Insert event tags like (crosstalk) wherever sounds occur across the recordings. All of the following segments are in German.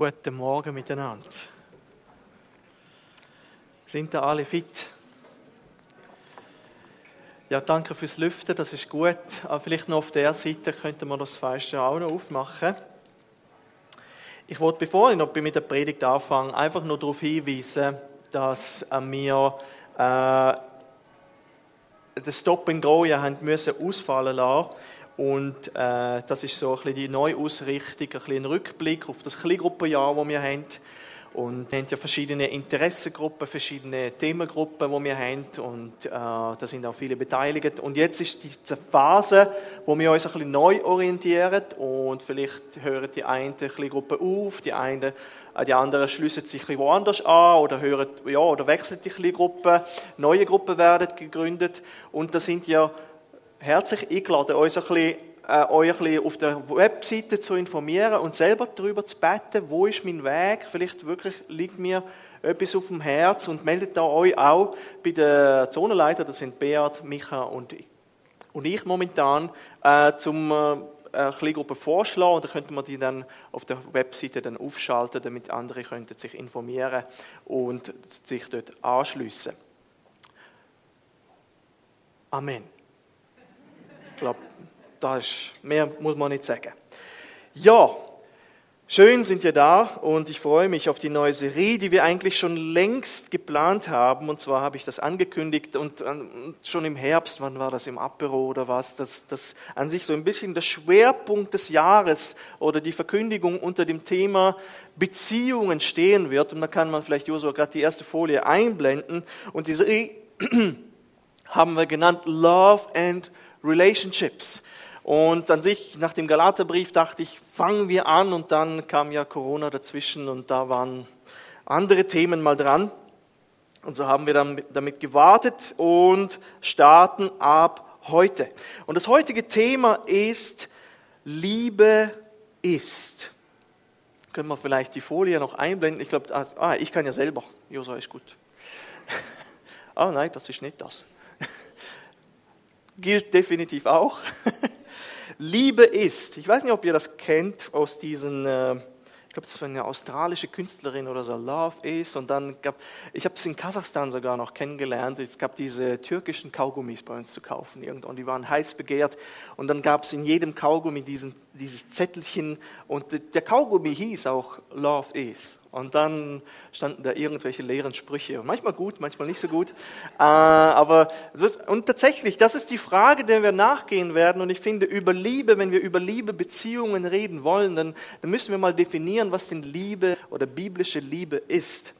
Guten Morgen miteinander. Sind da alle fit? Ja, danke fürs Lüften, das ist gut. Aber vielleicht noch auf der Seite könnte man das Fenster auch noch aufmachen. Ich wollte, bevor ich noch mit der Predigt anfange, einfach nur darauf hinweisen, dass wir äh, das Stop and Go ja haben müssen ausfallen lassen und äh, das ist so ein bisschen die Neuausrichtung, ein bisschen ein Rückblick auf das Kleingruppenjahr, das wir haben. Und wir haben ja verschiedene Interessengruppen, verschiedene Themengruppen, die wir haben. Und äh, da sind auch viele beteiligt. Und jetzt ist diese Phase, wo wir uns ein bisschen neu orientieren. Und vielleicht hören die eine Gruppe auf, die, eine, äh, die anderen schließen sich woanders an oder, hören, ja, oder wechseln die Gruppe. Neue Gruppen werden gegründet. Und da sind ja herzlich eingeladen, uns ein bisschen, äh, euch ein bisschen auf der Webseite zu informieren und selber darüber zu beten, wo ist mein Weg, vielleicht wirklich liegt mir etwas auf dem Herz. Und meldet da euch auch bei den Zonenleitern, das sind Beat, Micha und ich, und ich momentan, äh, zum äh, Kleingruppe vorschlagen. Und dann könnte man die dann auf der Webseite dann aufschalten, damit andere könnten sich informieren und sich dort anschliessen. Amen glaube, da ist, mehr muss man nicht sagen. Ja, schön sind wir da und ich freue mich auf die neue Serie, die wir eigentlich schon längst geplant haben. Und zwar habe ich das angekündigt und schon im Herbst, wann war das, im Apero oder was, dass das an sich so ein bisschen der Schwerpunkt des Jahres oder die Verkündigung unter dem Thema Beziehungen stehen wird. Und da kann man vielleicht Josua gerade die erste Folie einblenden. Und diese (clears throat) haben wir genannt Love and Relationships. Und an sich, nach dem Galaterbrief, dachte ich, fangen wir an und dann kam ja Corona dazwischen und da waren andere Themen mal dran. Und so haben wir dann damit gewartet und starten ab heute. Und das heutige Thema ist Liebe ist. Können wir vielleicht die Folie noch einblenden? Ich glaube, ah, ah, ich kann ja selber. Josua ist gut. (laughs) ah, nein, das ist nicht das gilt definitiv auch. (laughs) Liebe ist, ich weiß nicht, ob ihr das kennt aus diesen, äh, ich glaube, das war eine australische Künstlerin oder so, Love is. Und dann gab, ich habe es in Kasachstan sogar noch kennengelernt. Es gab diese türkischen Kaugummis bei uns zu kaufen und die waren heiß begehrt. Und dann gab es in jedem Kaugummi diesen, dieses Zettelchen und der Kaugummi hieß auch Love is. Und dann standen da irgendwelche leeren Sprüche. Manchmal gut, manchmal nicht so gut. Äh, aber, und tatsächlich, das ist die Frage, der wir nachgehen werden. Und ich finde, über Liebe, wenn wir über Liebe, Beziehungen reden wollen, dann, dann müssen wir mal definieren, was denn Liebe oder biblische Liebe ist.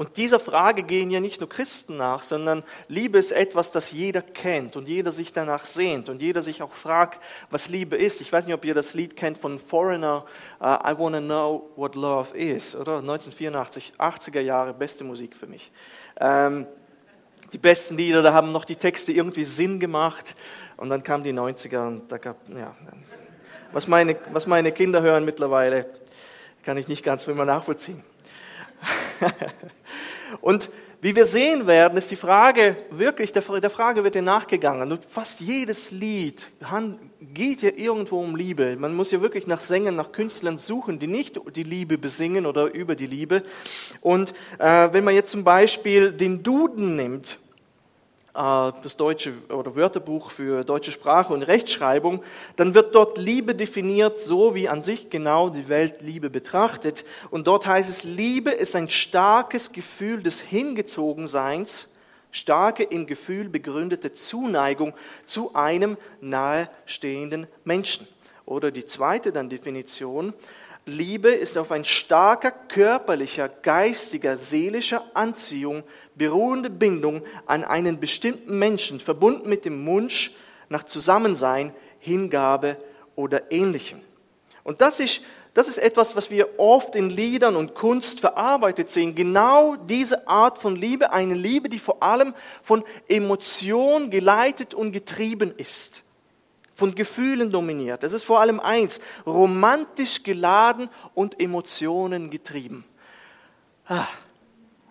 Und dieser Frage gehen ja nicht nur Christen nach, sondern Liebe ist etwas, das jeder kennt und jeder sich danach sehnt und jeder sich auch fragt, was Liebe ist. Ich weiß nicht, ob ihr das Lied kennt von Foreigner, uh, I Wanna Know What Love Is, oder? 1984, 80er Jahre, beste Musik für mich. Ähm, die besten Lieder, da haben noch die Texte irgendwie Sinn gemacht und dann kamen die 90er und da gab, ja, was meine, was meine Kinder hören mittlerweile, kann ich nicht ganz mehr nachvollziehen. (laughs) Und wie wir sehen werden, ist die Frage wirklich, der Frage wird dir nachgegangen. Und fast jedes Lied geht ja irgendwo um Liebe. Man muss ja wirklich nach Sängern, nach Künstlern suchen, die nicht die Liebe besingen oder über die Liebe. Und äh, wenn man jetzt zum Beispiel den Duden nimmt, das deutsche oder Wörterbuch für deutsche Sprache und Rechtschreibung, dann wird dort Liebe definiert, so wie an sich genau die Welt Liebe betrachtet. Und dort heißt es, Liebe ist ein starkes Gefühl des Hingezogenseins, starke im Gefühl begründete Zuneigung zu einem nahestehenden Menschen. Oder die zweite dann Definition, Liebe ist auf ein starker körperlicher, geistiger, seelischer Anziehung beruhende Bindung an einen bestimmten Menschen, verbunden mit dem Wunsch nach Zusammensein, Hingabe oder ähnlichem. Und das ist, das ist etwas, was wir oft in Liedern und Kunst verarbeitet sehen. Genau diese Art von Liebe, eine Liebe, die vor allem von Emotion geleitet und getrieben ist von Gefühlen dominiert. Es ist vor allem eins, romantisch geladen und Emotionen getrieben. Ah,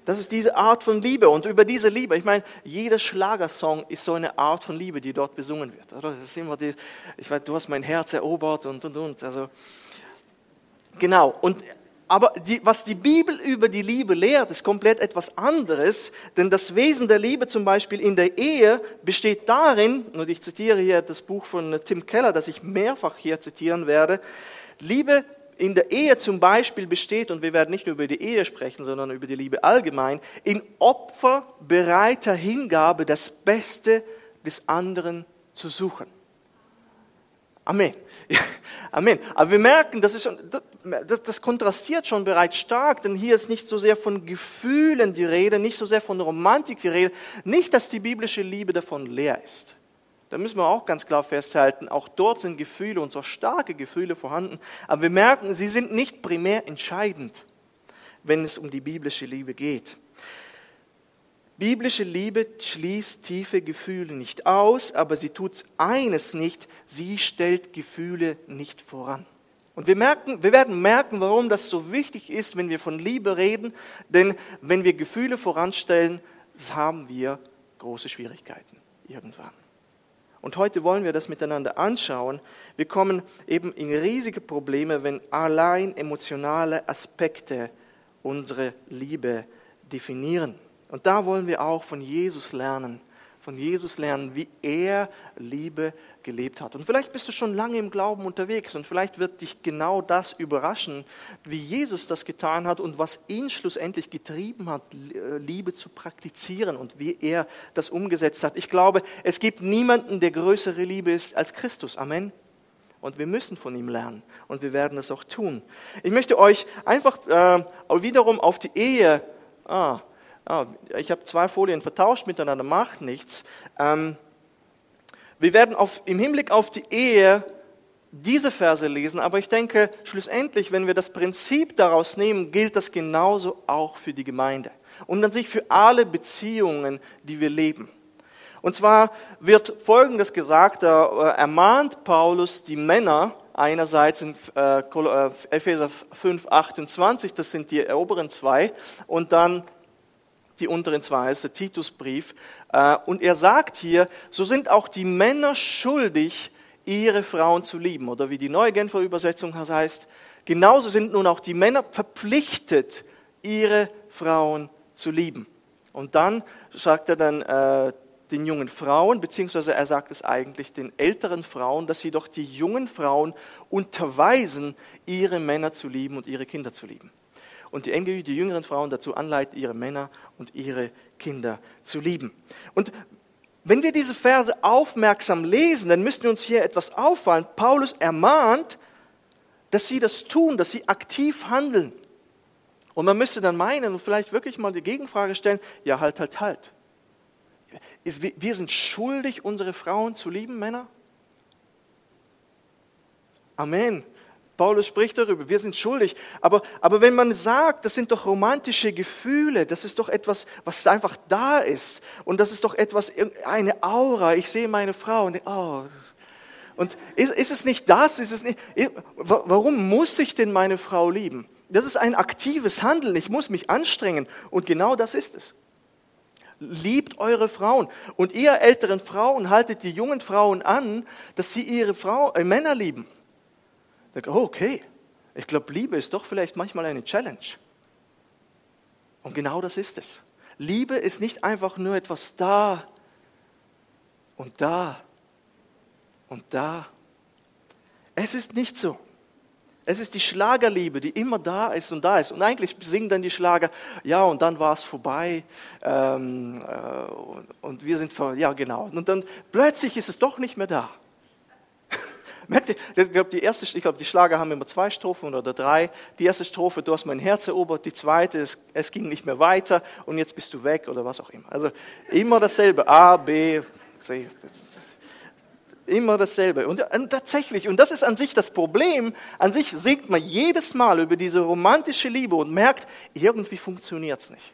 das ist diese Art von Liebe. Und über diese Liebe, ich meine, jeder Schlagersong ist so eine Art von Liebe, die dort besungen wird. Das ist immer die, ich weiß, du hast mein Herz erobert und, und, und. Also, genau. Und Aber die, was die Bibel über die Liebe lehrt, ist komplett etwas anderes, denn das Wesen der Liebe zum Beispiel in der Ehe besteht darin, und ich zitiere hier das Buch von Tim Keller, das ich mehrfach hier zitieren werde, Liebe in der Ehe zum Beispiel besteht, und wir werden nicht nur über die Ehe sprechen, sondern über die Liebe allgemein, in opferbereiter Hingabe das Beste des anderen zu suchen. Amen. (laughs) Amen. Aber wir merken, das, ist schon, das, das kontrastiert schon bereits stark, denn hier ist nicht so sehr von Gefühlen die Rede, nicht so sehr von Romantik die Rede, nicht, dass die biblische Liebe davon leer ist. Da müssen wir auch ganz klar festhalten, auch dort sind Gefühle und so starke Gefühle vorhanden, aber wir merken, sie sind nicht primär entscheidend, wenn es um die biblische Liebe geht. Biblische Liebe schließt tiefe Gefühle nicht aus, aber sie tut eines nicht, sie stellt Gefühle nicht voran. Und wir, merken, wir werden merken, warum das so wichtig ist, wenn wir von Liebe reden, denn wenn wir Gefühle voranstellen, haben wir große Schwierigkeiten irgendwann. Und heute wollen wir das miteinander anschauen. Wir kommen eben in riesige Probleme, wenn allein emotionale Aspekte unsere Liebe definieren. Und da wollen wir auch von Jesus lernen, von Jesus lernen, wie er Liebe gelebt hat. Und vielleicht bist du schon lange im Glauben unterwegs und vielleicht wird dich genau das überraschen, wie Jesus das getan hat und was ihn schlussendlich getrieben hat, äh, Liebe zu praktizieren und wie er das umgesetzt hat. Ich glaube, es gibt niemanden, der größere Liebe ist als Christus. Amen. Und wir müssen von ihm lernen und wir werden es auch tun. Ich möchte euch einfach äh, wiederum auf die Ehe, ah, ah, ich habe zwei Folien vertauscht miteinander, macht nichts. Ähm, wir werden auf, im Hinblick auf die Ehe diese Verse lesen, aber ich denke, schlussendlich, wenn wir das Prinzip daraus nehmen, gilt das genauso auch für die Gemeinde und an sich für alle Beziehungen, die wir leben. Und zwar wird Folgendes gesagt, da äh, ermahnt Paulus die Männer, einerseits in äh, äh, Epheser 5, 28, das sind die oberen zwei, und dann die unteren zwei, ist der Titusbrief. Äh, und er sagt hier, so sind auch die Männer schuldig, ihre Frauen zu lieben. Oder wie die neue Genfer Übersetzung heißt, genauso sind nun auch die Männer verpflichtet, ihre Frauen zu lieben. Und dann sagt er dann äh, den jungen Frauen, beziehungsweise er sagt es eigentlich den älteren Frauen, dass sie doch die jungen Frauen unterweisen, ihre Männer zu lieben und ihre Kinder zu lieben und die Engel, die jüngeren Frauen dazu anleiten, ihre Männer und ihre Kinder zu lieben. Und wenn wir diese Verse aufmerksam lesen, dann müssten uns hier etwas auffallen. Paulus ermahnt, dass sie das tun, dass sie aktiv handeln. Und man müsste dann meinen und vielleicht wirklich mal die Gegenfrage stellen, ja halt, halt, halt. Wir sind schuldig, unsere Frauen zu lieben, Männer? Amen. Paulus spricht darüber, wir sind schuldig. Aber, aber wenn man sagt, das sind doch romantische Gefühle, das ist doch etwas, was einfach da ist. Und das ist doch etwas, eine Aura. Ich sehe meine Frau und oh. Und ist, ist es nicht das? Ist es nicht, warum muss ich denn meine Frau lieben? Das ist ein aktives Handeln. Ich muss mich anstrengen. Und genau das ist es. Liebt eure Frauen. Und ihr älteren Frauen haltet die jungen Frauen an, dass sie ihre Frau, äh, Männer lieben. Denke, oh, okay, ich glaube, Liebe ist doch vielleicht manchmal eine Challenge. Und genau das ist es. Liebe ist nicht einfach nur etwas da und da und da. Es ist nicht so. Es ist die Schlagerliebe, die immer da ist und da ist. Und eigentlich singen dann die Schlager, ja, und dann war es vorbei. Ähm, äh, und, und wir sind, vor, ja, genau. Und dann plötzlich ist es doch nicht mehr da. Ich glaube, die erste, ich glaube, die Schlager haben immer zwei Strophen oder drei. Die erste Strophe, du hast mein Herz erobert. Die zweite, es, es ging nicht mehr weiter und jetzt bist du weg oder was auch immer. Also immer dasselbe. A, B, C. Immer dasselbe. Und, und, tatsächlich, und das ist an sich das Problem, an sich singt man jedes Mal über diese romantische Liebe und merkt, irgendwie funktioniert es nicht.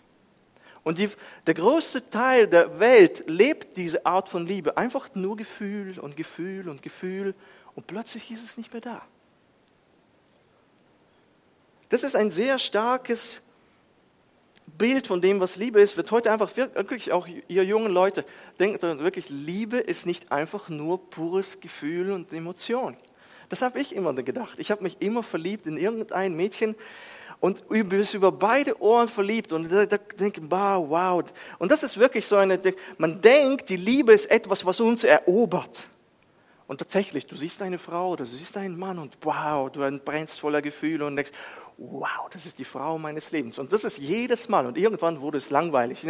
Und die, der größte Teil der Welt lebt diese Art von Liebe. Einfach nur Gefühl und Gefühl und Gefühl und plötzlich ist es nicht mehr da. Das ist ein sehr starkes Bild von dem, was Liebe ist, wird heute einfach wirklich auch ihr jungen Leute denkt wirklich, Liebe ist nicht einfach nur pures Gefühl und Emotion. Das habe ich immer gedacht. Ich habe mich immer verliebt in irgendein Mädchen und du bist über beide Ohren verliebt und da, da denken, wow, wow. Und das ist wirklich so eine, man denkt, die Liebe ist etwas, was uns erobert. Und tatsächlich, du siehst eine Frau oder du siehst einen Mann und wow, du brennst voller Gefühle und denkst, wow, das ist die Frau meines Lebens. Und das ist jedes Mal. Und irgendwann wurde es langweilig.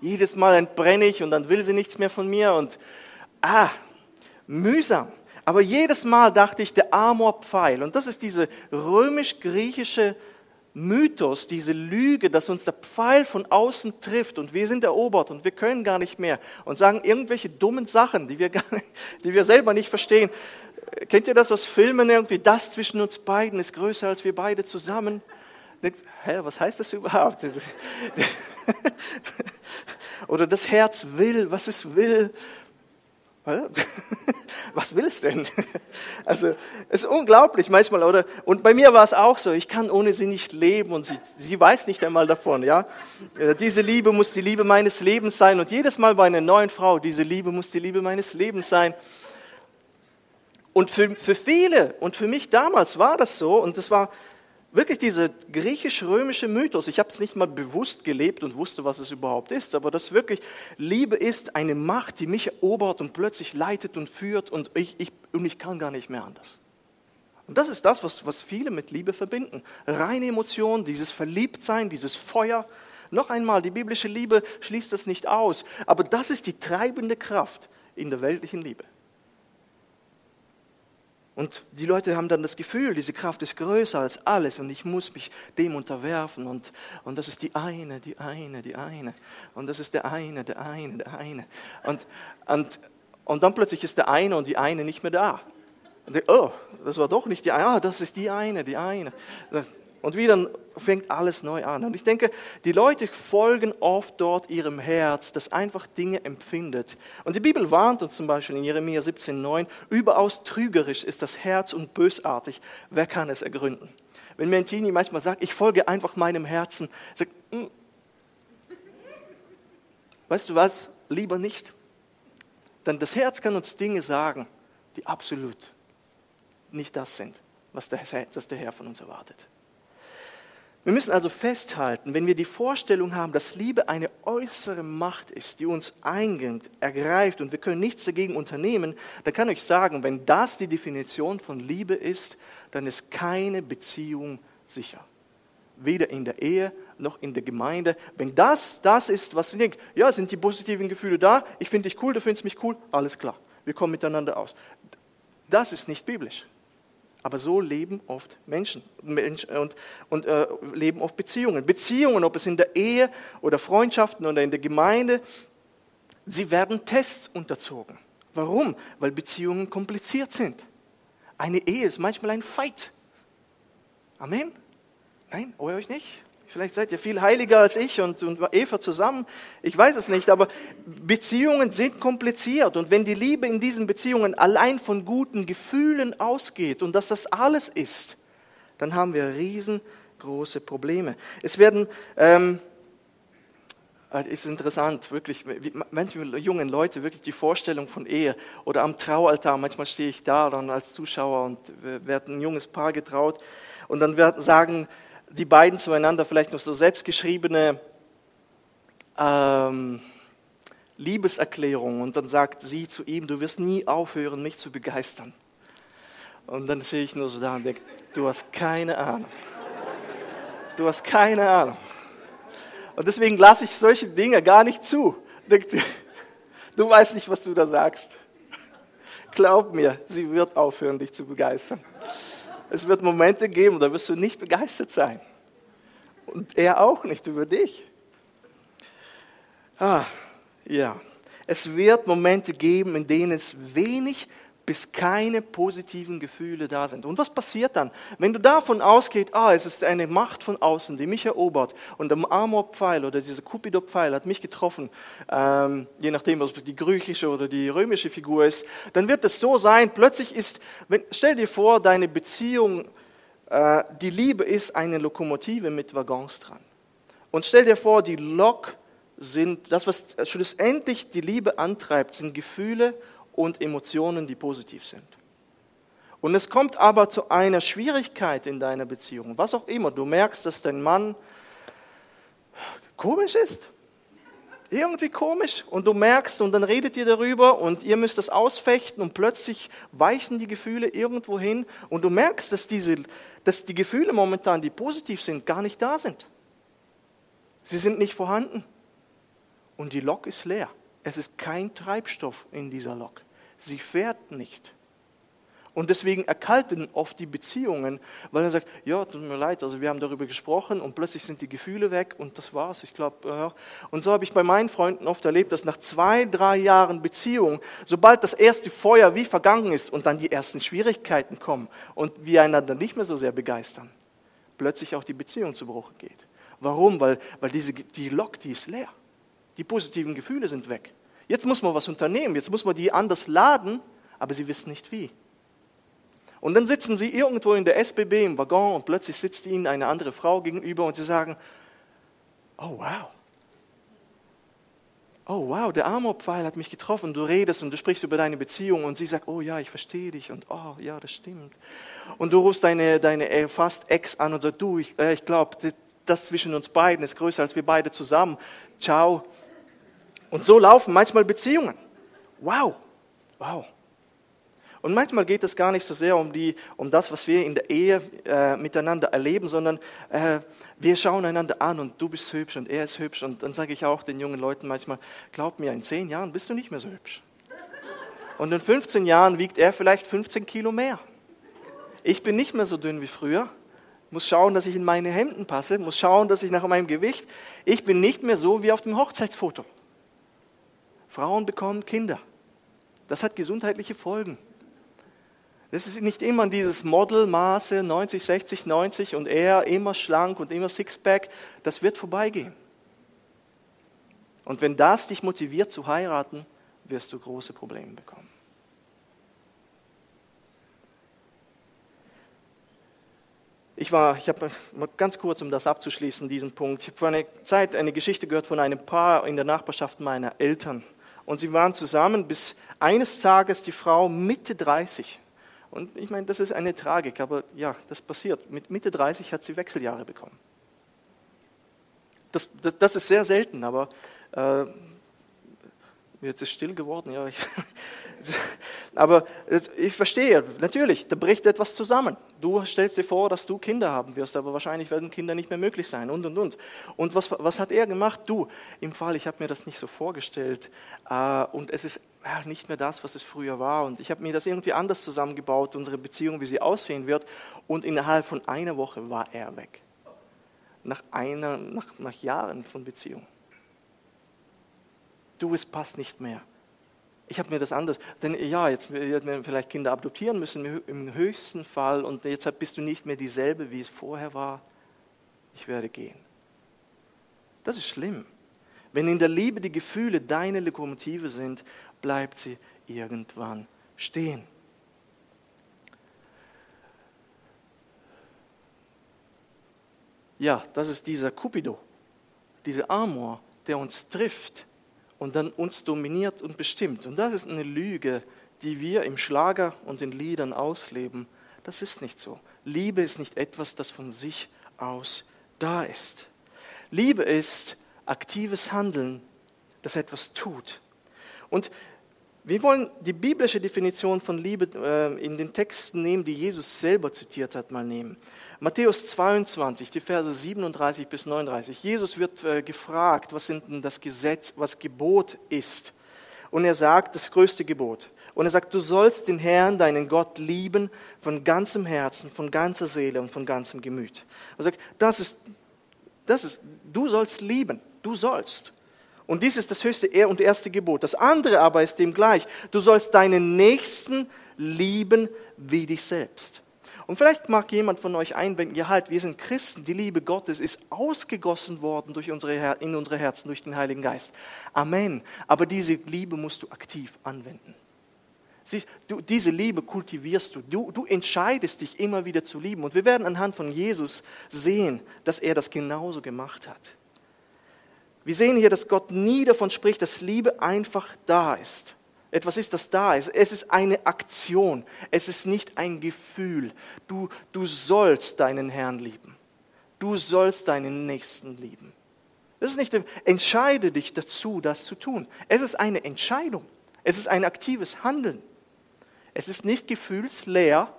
Jedes Mal entbrenne ich und dann will sie nichts mehr von mir und ah, mühsam. Aber jedes Mal dachte ich, der Amorpfeil. Und das ist diese römisch-griechische Mythos, diese Lüge, dass uns der Pfeil von außen trifft und wir sind erobert und wir können gar nicht mehr und sagen irgendwelche dummen Sachen, die wir, gar nicht, die wir selber nicht verstehen. Kennt ihr das aus Filmen irgendwie? Das zwischen uns beiden ist größer als wir beide zusammen. Hä, was heißt das überhaupt? (laughs) Oder das Herz will, was es will. (laughs) Was will es denn? (laughs) Also, es ist unglaublich manchmal, oder? Und bei mir war es auch so, ich kann ohne sie nicht leben und sie, sie weiß nicht einmal davon, ja? Äh, diese Liebe muss die Liebe meines Lebens sein und jedes Mal bei einer neuen Frau, diese Liebe muss die Liebe meines Lebens sein. Und für, für viele und für mich damals war das so und das war wirklich dieser griechisch-römische Mythos. Ich habe es nicht mal bewusst gelebt und wusste, was es überhaupt ist, aber das wirklich, Liebe ist eine Macht, die mich erobert und plötzlich leitet und führt und ich, ich, und ich kann gar nicht mehr anders. Und das ist das, was, was viele mit Liebe verbinden. Reine Emotion, dieses Verliebtsein, dieses Feuer. Noch einmal, die biblische Liebe schließt das nicht aus, aber das ist die treibende Kraft in der weltlichen Liebe. Und die Leute haben dann das Gefühl, diese Kraft ist größer als alles und ich muss mich dem unterwerfen. Und, und das ist die eine, die eine, die eine. Und das ist der eine, der eine, der eine. Und, und, und dann plötzlich ist der eine und die eine nicht mehr da. Und ich, oh, das war doch nicht die eine, ah, das ist die eine, die eine. Und wieder fängt alles neu an. Und ich denke, die Leute folgen oft dort ihrem Herz, das einfach Dinge empfindet. Und die Bibel warnt uns zum Beispiel in Jeremia 17,9, überaus trügerisch ist das Herz und bösartig. Wer kann es ergründen? Wenn Teenie manchmal sagt, ich folge einfach meinem Herzen, sagt, hm, weißt du was, lieber nicht. Denn das Herz kann uns Dinge sagen, die absolut nicht das sind, was der Herr von uns erwartet. Wir müssen also festhalten, wenn wir die Vorstellung haben, dass Liebe eine äußere Macht ist, die uns eingeht, ergreift und wir können nichts dagegen unternehmen, dann kann ich sagen, wenn das die Definition von Liebe ist, dann ist keine Beziehung sicher. Weder in der Ehe noch in der Gemeinde. Wenn das das ist, was ich denke, ja, sind die positiven Gefühle da, ich finde dich cool, du findest mich cool, alles klar, wir kommen miteinander aus. Das ist nicht biblisch. Aber so leben oft Menschen und, und äh, leben oft Beziehungen. Beziehungen, ob es in der Ehe oder Freundschaften oder in der Gemeinde, sie werden Tests unterzogen. Warum? Weil Beziehungen kompliziert sind. Eine Ehe ist manchmal ein Fight. Amen? Nein, euch nicht? Vielleicht seid ihr viel heiliger als ich und, und Eva zusammen. Ich weiß es nicht, aber Beziehungen sind kompliziert. Und wenn die Liebe in diesen Beziehungen allein von guten Gefühlen ausgeht und dass das alles ist, dann haben wir riesengroße Probleme. Es werden, ähm, äh, ist interessant, wirklich, manche jungen Leute, wirklich die Vorstellung von Ehe oder am Traualtar, manchmal stehe ich da dann als Zuschauer und werde ein junges Paar getraut und dann werden, sagen, die beiden zueinander vielleicht noch so selbstgeschriebene ähm, Liebeserklärungen und dann sagt sie zu ihm, du wirst nie aufhören, mich zu begeistern. Und dann sehe ich nur so da und denke, du hast keine Ahnung. Du hast keine Ahnung. Und deswegen lasse ich solche Dinge gar nicht zu. Du weißt nicht, was du da sagst. Glaub mir, sie wird aufhören, dich zu begeistern. Es wird Momente geben, da wirst du nicht begeistert sein. Und er auch nicht über dich. Ah, ja. Es wird Momente geben, in denen es wenig bis keine positiven Gefühle da sind. Und was passiert dann? Wenn du davon ausgehst, ah, es ist eine Macht von außen, die mich erobert und der Amor-Pfeil oder dieser Cupido-Pfeil hat mich getroffen, ähm, je nachdem, ob es die griechische oder die römische Figur ist, dann wird es so sein, plötzlich ist, wenn, stell dir vor, deine Beziehung, äh, die Liebe ist eine Lokomotive mit Waggons dran. Und stell dir vor, die Lok sind, das, was schlussendlich die Liebe antreibt, sind Gefühle und Emotionen, die positiv sind. Und es kommt aber zu einer Schwierigkeit in deiner Beziehung, was auch immer. Du merkst, dass dein Mann komisch ist. Irgendwie komisch. Und du merkst, und dann redet ihr darüber und ihr müsst das ausfechten und plötzlich weichen die Gefühle irgendwo hin und du merkst, dass, diese, dass die Gefühle momentan, die positiv sind, gar nicht da sind. Sie sind nicht vorhanden. Und die Lok ist leer. Es ist kein Treibstoff in dieser Lok. Sie fährt nicht. Und deswegen erkalten oft die Beziehungen, weil er sagt, ja, tut mir leid, also wir haben darüber gesprochen und plötzlich sind die Gefühle weg und das war's. Ich glaube, ja. Und so habe ich bei meinen Freunden oft erlebt, dass nach zwei, drei Jahren Beziehung, sobald das erste Feuer wie vergangen ist und dann die ersten Schwierigkeiten kommen und wir einander nicht mehr so sehr begeistern, plötzlich auch die Beziehung zu Bruch geht. Warum? Weil, weil diese, die Lok, die ist leer. Die positiven Gefühle sind weg. Jetzt muss man was unternehmen, jetzt muss man die anders laden, aber sie wissen nicht wie. Und dann sitzen sie irgendwo in der SBB im Waggon und plötzlich sitzt ihnen eine andere Frau gegenüber und sie sagen, oh wow, oh wow, der Amorpfeil hat mich getroffen. Du redest und du sprichst über deine Beziehung und sie sagt, oh ja, ich verstehe dich und oh ja, das stimmt. Und du rufst deine, deine äh, fast Ex an und sagst, du, ich, äh, ich glaube, das zwischen uns beiden ist größer als wir beide zusammen. Ciao. Und so laufen manchmal Beziehungen. Wow, wow. Und manchmal geht es gar nicht so sehr um, die, um das, was wir in der Ehe äh, miteinander erleben, sondern äh, wir schauen einander an und du bist hübsch und er ist hübsch. Und dann sage ich auch den jungen Leuten manchmal, glaub mir, in zehn Jahren bist du nicht mehr so hübsch. Und in 15 Jahren wiegt er vielleicht 15 Kilo mehr. Ich bin nicht mehr so dünn wie früher, muss schauen, dass ich in meine Hemden passe, muss schauen, dass ich nach meinem Gewicht, ich bin nicht mehr so wie auf dem Hochzeitsfoto. Frauen bekommen Kinder. Das hat gesundheitliche Folgen. Das ist nicht immer dieses Modelmaße 90, 60, 90 und er immer schlank und immer Sixpack. Das wird vorbeigehen. Und wenn das dich motiviert zu heiraten, wirst du große Probleme bekommen. Ich war, ich habe ganz kurz, um das abzuschließen, diesen Punkt. Ich habe vor einer Zeit eine Geschichte gehört von einem Paar in der Nachbarschaft meiner Eltern. Und sie waren zusammen, bis eines Tages die Frau Mitte 30 und ich meine, das ist eine Tragik, aber ja, das passiert. Mit Mitte 30 hat sie Wechseljahre bekommen. Das, das, das ist sehr selten, aber äh, jetzt ist still geworden. Ja, ich, (laughs) (laughs) aber ich verstehe, natürlich, da bricht etwas zusammen. Du stellst dir vor, dass du Kinder haben wirst, aber wahrscheinlich werden Kinder nicht mehr möglich sein und und und. Und was, was hat er gemacht? Du, im Fall, ich habe mir das nicht so vorgestellt äh, und es ist ja, nicht mehr das, was es früher war. Und ich habe mir das irgendwie anders zusammengebaut, unsere Beziehung, wie sie aussehen wird. Und innerhalb von einer Woche war er weg. Nach, einer, nach, nach Jahren von Beziehung. Du, es passt nicht mehr. Ich habe mir das anders, denn ja, jetzt werden wir vielleicht Kinder adoptieren müssen im höchsten Fall und jetzt bist du nicht mehr dieselbe, wie es vorher war. Ich werde gehen. Das ist schlimm. Wenn in der Liebe die Gefühle deine Lokomotive sind bleibt sie irgendwann stehen. Ja, das ist dieser Cupido, dieser Amor, der uns trifft und dann uns dominiert und bestimmt. Und das ist eine Lüge, die wir im Schlager und in Liedern ausleben. Das ist nicht so. Liebe ist nicht etwas, das von sich aus da ist. Liebe ist aktives Handeln, das etwas tut. Und wir wollen die biblische Definition von Liebe äh, in den Texten nehmen, die Jesus selber zitiert hat, mal nehmen. Matthäus 22, die Verse 37 bis 39. Jesus wird äh, gefragt, was sind denn das Gesetz, was Gebot ist. Und er sagt, das größte Gebot. Und er sagt, du sollst den Herrn, deinen Gott, lieben von ganzem Herzen, von ganzer Seele und von ganzem Gemüt. Er sagt, das ist, das ist, du sollst lieben, du sollst. Und dies ist das höchste und erste Gebot. Das andere aber ist dem gleich. Du sollst deinen Nächsten lieben wie dich selbst. Und vielleicht mag jemand von euch einwenden, ja halt, wir sind Christen, die Liebe Gottes ist ausgegossen worden durch unsere, in unsere Herzen durch den Heiligen Geist. Amen. Aber diese Liebe musst du aktiv anwenden. Sieh, du, diese Liebe kultivierst du. du. Du entscheidest dich immer wieder zu lieben. Und wir werden anhand von Jesus sehen, dass er das genauso gemacht hat. Wir sehen hier, dass Gott nie davon spricht, dass Liebe einfach da ist. Etwas ist, das da ist. Es ist eine Aktion. Es ist nicht ein Gefühl. Du, du sollst deinen Herrn lieben. Du sollst deinen Nächsten lieben. Das ist nicht, entscheide dich dazu, das zu tun. Es ist eine Entscheidung. Es ist ein aktives Handeln. Es ist nicht gefühlsleer,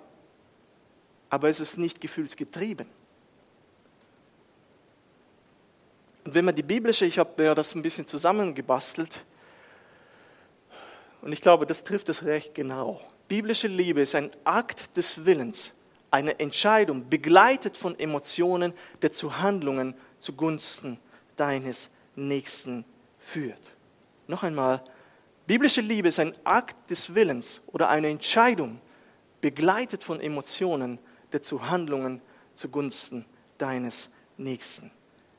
aber es ist nicht gefühlsgetrieben. Und wenn man die biblische, ich habe ja das ein bisschen zusammengebastelt, und ich glaube, das trifft es recht genau. Biblische Liebe ist ein Akt des Willens, eine Entscheidung, begleitet von Emotionen, der zu Handlungen zugunsten deines Nächsten führt. Noch einmal, biblische Liebe ist ein Akt des Willens oder eine Entscheidung, begleitet von Emotionen, der zu Handlungen zugunsten deines Nächsten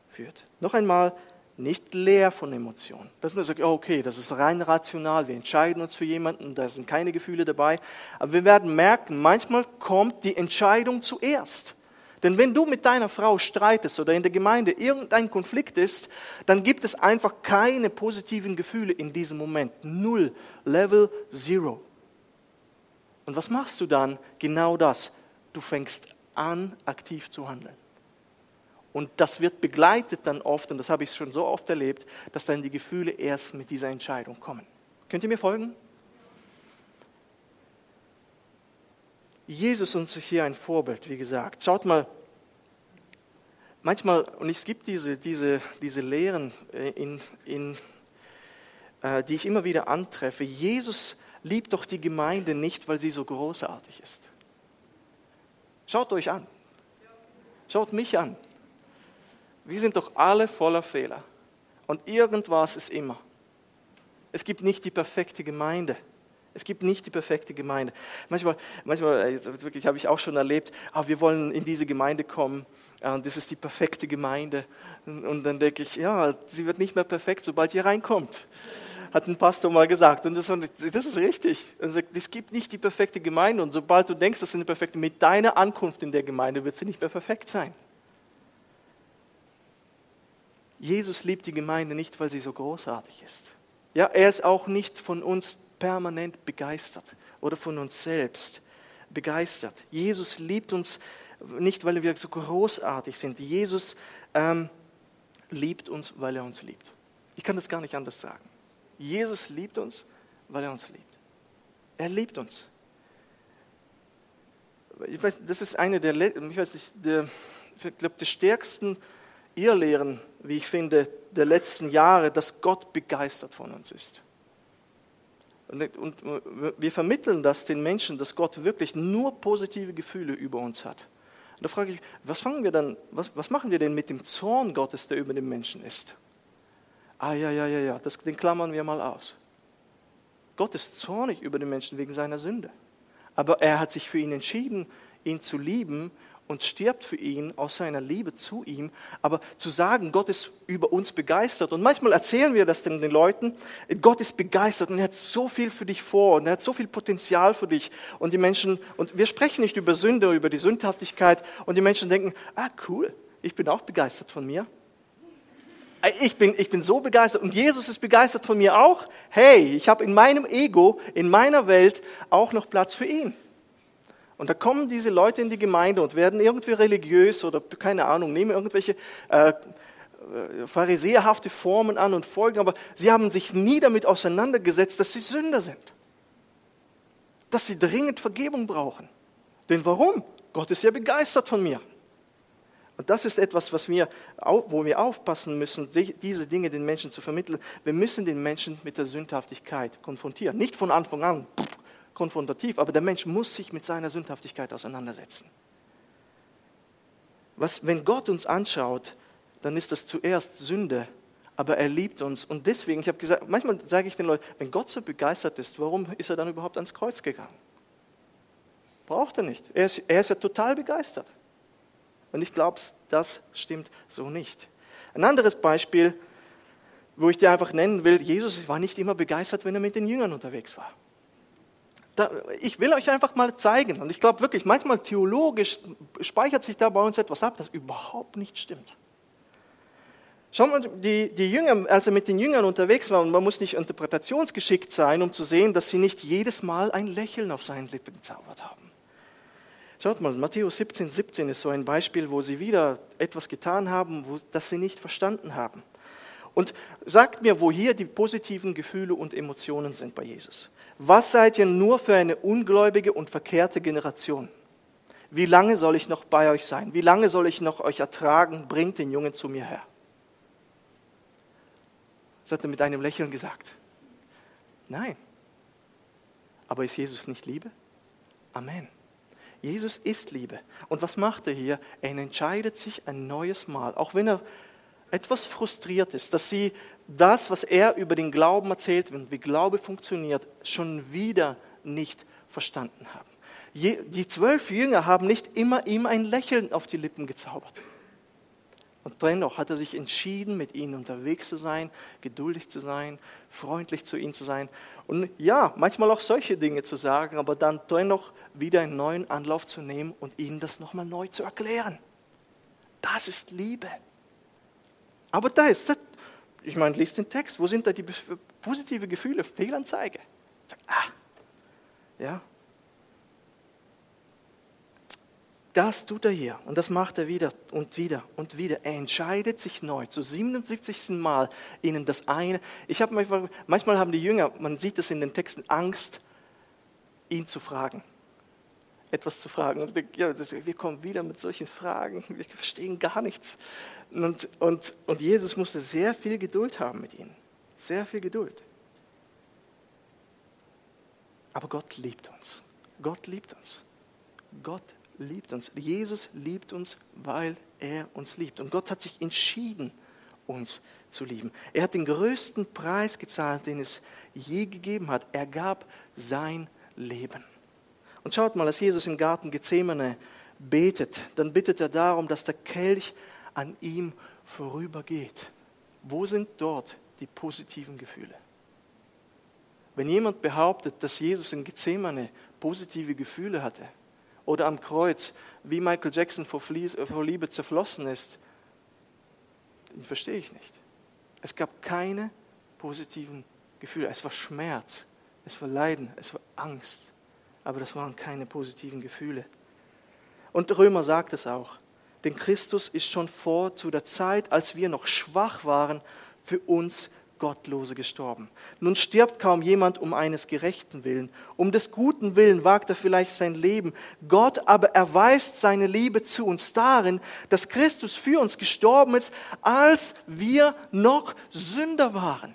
führt. Noch einmal, nicht leer von Emotionen. Dass man sagt, okay, das ist rein rational, wir entscheiden uns für jemanden, da sind keine Gefühle dabei. Aber wir werden merken, manchmal kommt die Entscheidung zuerst. Denn wenn du mit deiner Frau streitest oder in der Gemeinde irgendein Konflikt ist, dann gibt es einfach keine positiven Gefühle in diesem Moment. Null, Level Zero. Und was machst du dann? Genau das. Du fängst an, aktiv zu handeln. Und das wird begleitet dann oft, und das habe ich schon so oft erlebt, dass dann die Gefühle erst mit dieser Entscheidung kommen. Könnt ihr mir folgen? Jesus uns hier ein Vorbild, wie gesagt. Schaut mal, manchmal, und es gibt diese, diese, diese Lehren, äh, in, in, äh, die ich immer wieder antreffe. Jesus liebt doch die Gemeinde nicht, weil sie so großartig ist. Schaut euch an. Schaut mich an. Wir sind doch alle voller Fehler. Und irgendwas ist immer. Es gibt nicht die perfekte Gemeinde. Es gibt nicht die perfekte Gemeinde. Manchmal, manchmal wirklich habe ich auch schon erlebt, ah, wir wollen in diese Gemeinde kommen und das ist die perfekte Gemeinde. Und dann denke ich, ja, sie wird nicht mehr perfekt, sobald ihr reinkommt. Hat ein Pastor mal gesagt. Und das, das ist richtig. Es gibt nicht die perfekte Gemeinde. Und sobald du denkst, das ist eine perfekte, mit deiner Ankunft in der Gemeinde wird sie nicht mehr perfekt sein. Jesus liebt die Gemeinde nicht, weil sie so großartig ist. Ja, er ist auch nicht von uns permanent begeistert oder von uns selbst begeistert. Jesus liebt uns nicht, weil wir so großartig sind. Jesus ähm, liebt uns, weil er uns liebt. Ich kann das gar nicht anders sagen. Jesus liebt uns, weil er uns liebt. Er liebt uns. Ich weiß, das ist eine der, ich weiß nicht, der, ich glaube, der stärksten Irrlehren, wie ich finde, der letzten Jahre, dass Gott begeistert von uns ist. Und wir vermitteln das den Menschen, dass Gott wirklich nur positive Gefühle über uns hat. Und da frage ich, was, fangen wir dann, was, was machen wir denn mit dem Zorn Gottes, der über den Menschen ist? Ah ja, ja, ja, ja, das, den klammern wir mal aus. Gott ist zornig über den Menschen wegen seiner Sünde. Aber er hat sich für ihn entschieden, ihn zu lieben und stirbt für ihn aus seiner Liebe zu ihm. Aber zu sagen, Gott ist über uns begeistert, und manchmal erzählen wir das den, Leuten, Gott ist begeistert und er hat so viel für dich vor und er hat so viel Potenzial für dich. Und die Menschen, und wir sprechen nicht über Sünde, über die Sündhaftigkeit, und die Menschen denken, ah cool, ich bin auch begeistert von mir. Ich bin, ich bin so begeistert und Jesus ist begeistert von mir auch. Hey, ich habe in meinem Ego, in meiner Welt auch noch Platz für ihn. Und da kommen diese Leute in die Gemeinde und werden irgendwie religiös oder keine Ahnung, nehmen irgendwelche äh, äh, pharisäerhafte Formen an und folgen, aber sie haben sich nie damit auseinandergesetzt, dass sie Sünder sind. Dass sie dringend Vergebung brauchen. Denn warum? Gott ist ja begeistert von mir. Und das ist etwas, was wir, wo wir aufpassen müssen, diese Dinge den Menschen zu vermitteln. Wir müssen den Menschen mit der Sündhaftigkeit konfrontieren. Nicht von Anfang an, konfrontativ, aber der Mensch muss sich mit seiner Sündhaftigkeit auseinandersetzen. Was, wenn Gott uns anschaut, dann ist das zuerst Sünde, aber er liebt uns. Und deswegen, ich habe gesagt, manchmal sage ich den Leuten, wenn Gott so begeistert ist, warum ist er dann überhaupt ans Kreuz gegangen? Braucht er nicht. Er ist, er ist ja total begeistert. Und ich glaube, das stimmt so nicht. Ein anderes Beispiel, wo ich dir einfach nennen will, Jesus war nicht immer begeistert, wenn er mit den Jüngern unterwegs war. Da, ich will euch einfach mal zeigen, und ich glaube wirklich, manchmal theologisch speichert sich da bei uns etwas ab, das überhaupt nicht stimmt. Schau mal, die, die Jünger, als er mit den Jüngern unterwegs war, und man muss nicht interpretationsgeschickt sein, um zu sehen, dass sie nicht jedes Mal ein Lächeln auf seinen Lippen gezaubert haben. Schaut mal, Matthäus 17, 17 ist so ein Beispiel, wo sie wieder etwas getan haben, wo, das sie nicht verstanden haben. Und sagt mir, wo hier die positiven Gefühle und Emotionen sind bei Jesus. Was seid ihr nur für eine ungläubige und verkehrte Generation? Wie lange soll ich noch bei euch sein? Wie lange soll ich noch euch ertragen? Bringt den Jungen zu mir her. Das hat er mit einem Lächeln gesagt. Nein. Aber ist Jesus nicht Liebe? Amen. Jesus ist Liebe. Und was macht er hier? Er entscheidet sich ein neues Mal, auch wenn er etwas frustriert ist, dass sie das, was er über den Glauben erzählt und wie Glaube funktioniert, schon wieder nicht verstanden haben. Die zwölf Jünger haben nicht immer ihm ein Lächeln auf die Lippen gezaubert. Und dennoch hat er sich entschieden, mit ihnen unterwegs zu sein, geduldig zu sein, freundlich zu ihnen zu sein. Und ja, manchmal auch solche Dinge zu sagen, aber dann dennoch wieder einen neuen Anlauf zu nehmen und ihnen das nochmal neu zu erklären. Das ist Liebe. Aber da ist das, ich meine, liest den Text, wo sind da die positiven Gefühle? Fehlanzeige. Ah, ja, Das tut er hier und das macht er wieder und wieder und wieder. Er entscheidet sich neu, zu 77. Mal ihnen das eine. Ich habe manchmal, manchmal haben die Jünger, man sieht es in den Texten, Angst, ihn zu fragen, etwas zu fragen. Und ja, wir kommen wieder mit solchen Fragen, wir verstehen gar nichts. Und, und, und Jesus musste sehr viel Geduld haben mit ihnen, sehr viel Geduld. Aber Gott liebt uns. Gott liebt uns. Gott liebt uns. Jesus liebt uns, weil er uns liebt. Und Gott hat sich entschieden, uns zu lieben. Er hat den größten Preis gezahlt, den es je gegeben hat. Er gab sein Leben. Und schaut mal, als Jesus im Garten Gethsemane betet, dann bittet er darum, dass der Kelch an ihm vorübergeht. Wo sind dort die positiven Gefühle? Wenn jemand behauptet, dass Jesus in Gethsemane positive Gefühle hatte, oder am Kreuz, wie Michael Jackson vor, Liebe zerflossen ist, den verstehe ich nicht. Es gab keine positiven Gefühle. Es war Schmerz, es war Leiden, es war Angst, aber das waren keine positiven Gefühle. Und Römer sagt es auch. Denn Christus ist schon vor zu der Zeit, als wir noch schwach waren, für uns Gottlose gestorben. Nun stirbt kaum jemand um eines Gerechten willen. Um des Guten willen wagt er vielleicht sein Leben. Gott aber erweist seine Liebe zu uns darin, dass Christus für uns gestorben ist, als wir noch Sünder waren.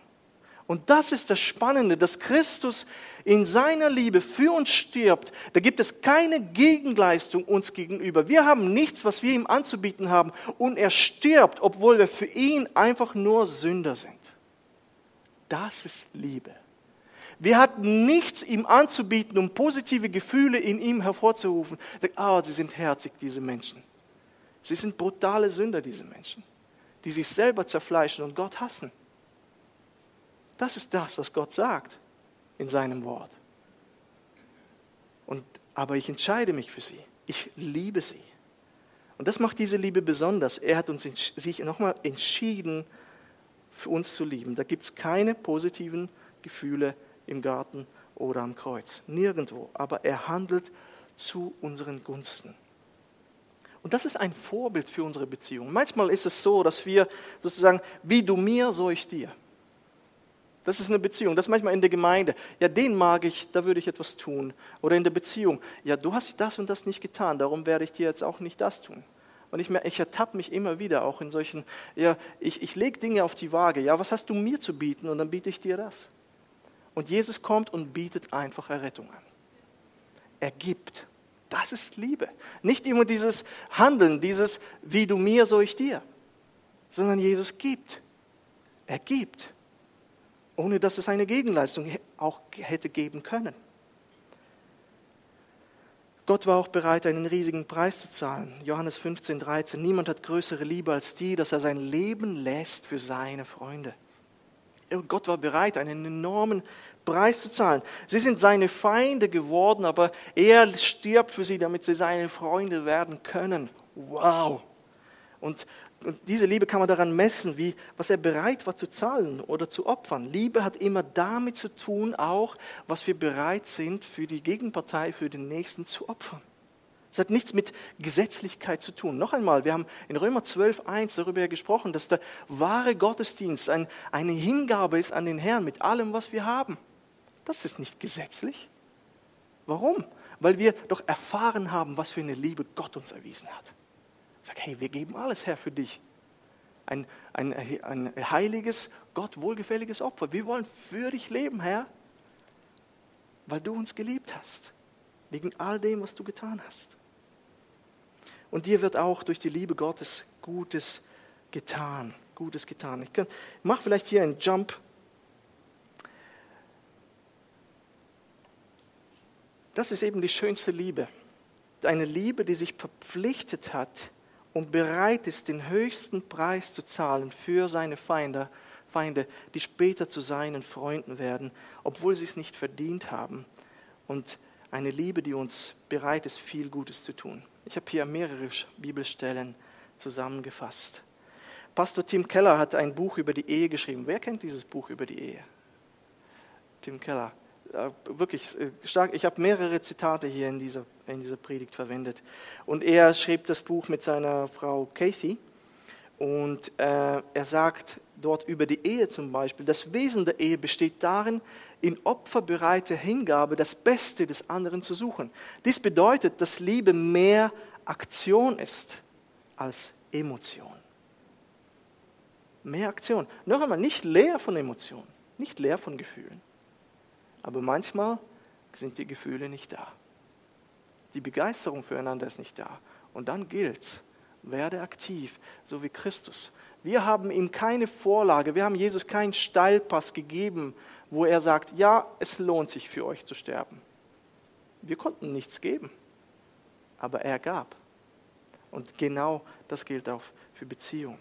Und das ist das Spannende, dass Christus in seiner Liebe für uns stirbt. Da gibt es keine Gegenleistung uns gegenüber. Wir haben nichts, was wir ihm anzubieten haben. Und er stirbt, obwohl wir für ihn einfach nur Sünder sind. Das ist Liebe. Wir hatten nichts ihm anzubieten, um positive Gefühle in ihm hervorzurufen. Ah, oh, sie sind herzig, diese Menschen. Sie sind brutale Sünder, diese Menschen, die sich selber zerfleischen und Gott hassen. Das ist das, was Gott sagt in seinem Wort. Und, aber ich entscheide mich für sie. Ich liebe sie. Und das macht diese Liebe besonders. Er hat uns sich nochmal entschieden, für uns zu lieben. Da gibt es keine positiven Gefühle im Garten oder am Kreuz. Nirgendwo. Aber er handelt zu unseren Gunsten. Und das ist ein Vorbild für unsere Beziehung. Manchmal ist es so, dass wir sozusagen, wie du mir, so ich dir. Das ist eine Beziehung. Das ist manchmal in der Gemeinde. Ja, den mag ich, da würde ich etwas tun. Oder in der Beziehung. Ja, du hast das und das nicht getan, darum werde ich dir jetzt auch nicht das tun. Und ich, ich ertappe mich immer wieder auch in solchen, ja, ich, ich lege Dinge auf die Waage. Ja, was hast du mir zu bieten? Und dann biete ich dir das. Und Jesus kommt und bietet einfach Errettung an. Er gibt. Das ist Liebe. Nicht immer dieses Handeln, dieses wie du mir, so ich dir, sondern Jesus gibt. Er gibt, ohne dass es eine Gegenleistung auch hätte geben können. Gott war auch bereit, einen riesigen Preis zu zahlen. Johannes 15, 13. Niemand hat größere Liebe als die, dass er sein Leben lässt für seine Freunde. Gott war bereit, einen enormen Preis zu zahlen. Sie sind seine Feinde geworden, aber er stirbt für sie, damit sie seine Freunde werden können. Wow! Und und diese Liebe kann man daran messen, wie, was er bereit war zu zahlen oder zu opfern. Liebe hat immer damit zu tun, auch was wir bereit sind, für die Gegenpartei, für den Nächsten zu opfern. Es hat nichts mit Gesetzlichkeit zu tun. Noch einmal, wir haben in Römer 12, 1 darüber gesprochen, dass der wahre Gottesdienst ein, eine Hingabe ist an den Herrn mit allem, was wir haben. Das ist nicht gesetzlich. Warum? Weil wir doch erfahren haben, was für eine Liebe Gott uns erwiesen hat. Sag, hey, wir geben alles her für dich. Ein, ein, ein heiliges, Gott wohlgefälliges Opfer. Wir wollen für dich leben, Herr, weil du uns geliebt hast. Wegen all dem, was du getan hast. Und dir wird auch durch die Liebe Gottes Gutes getan. Gutes getan. Ich, ich mache vielleicht hier einen Jump. Das ist eben die schönste Liebe. Eine Liebe, die sich verpflichtet hat, und bereit ist, den höchsten Preis zu zahlen für seine Feinde, Feinde, die später zu seinen Freunden werden, obwohl sie es nicht verdient haben. Und eine Liebe, die uns bereit ist, viel Gutes zu tun. Ich habe hier mehrere Bibelstellen zusammengefasst. Pastor Tim Keller hat ein Buch über die Ehe geschrieben. Wer kennt dieses Buch über die Ehe? Tim Keller. Wirklich äh, stark. Ich habe mehrere Zitate hier in dieser, in dieser Predigt verwendet. Und er schrieb das Buch mit seiner Frau Kathy. Und äh, er sagt dort über die Ehe zum Beispiel, das Wesen der Ehe besteht darin, in opferbereiter Hingabe das Beste des anderen zu suchen. Dies bedeutet, dass Liebe mehr Aktion ist als Emotion. Mehr Aktion. Noch einmal, nicht leer von Emotionen, nicht leer von Gefühlen. Aber manchmal sind die Gefühle nicht da. Die Begeisterung füreinander ist nicht da. Und dann gilt's, werde aktiv, so wie Christus. Wir haben ihm keine Vorlage, wir haben Jesus keinen Steilpass gegeben, wo er sagt, ja, es lohnt sich für euch zu sterben. Wir konnten nichts geben, aber er gab. Und genau das gilt auch für Beziehungen.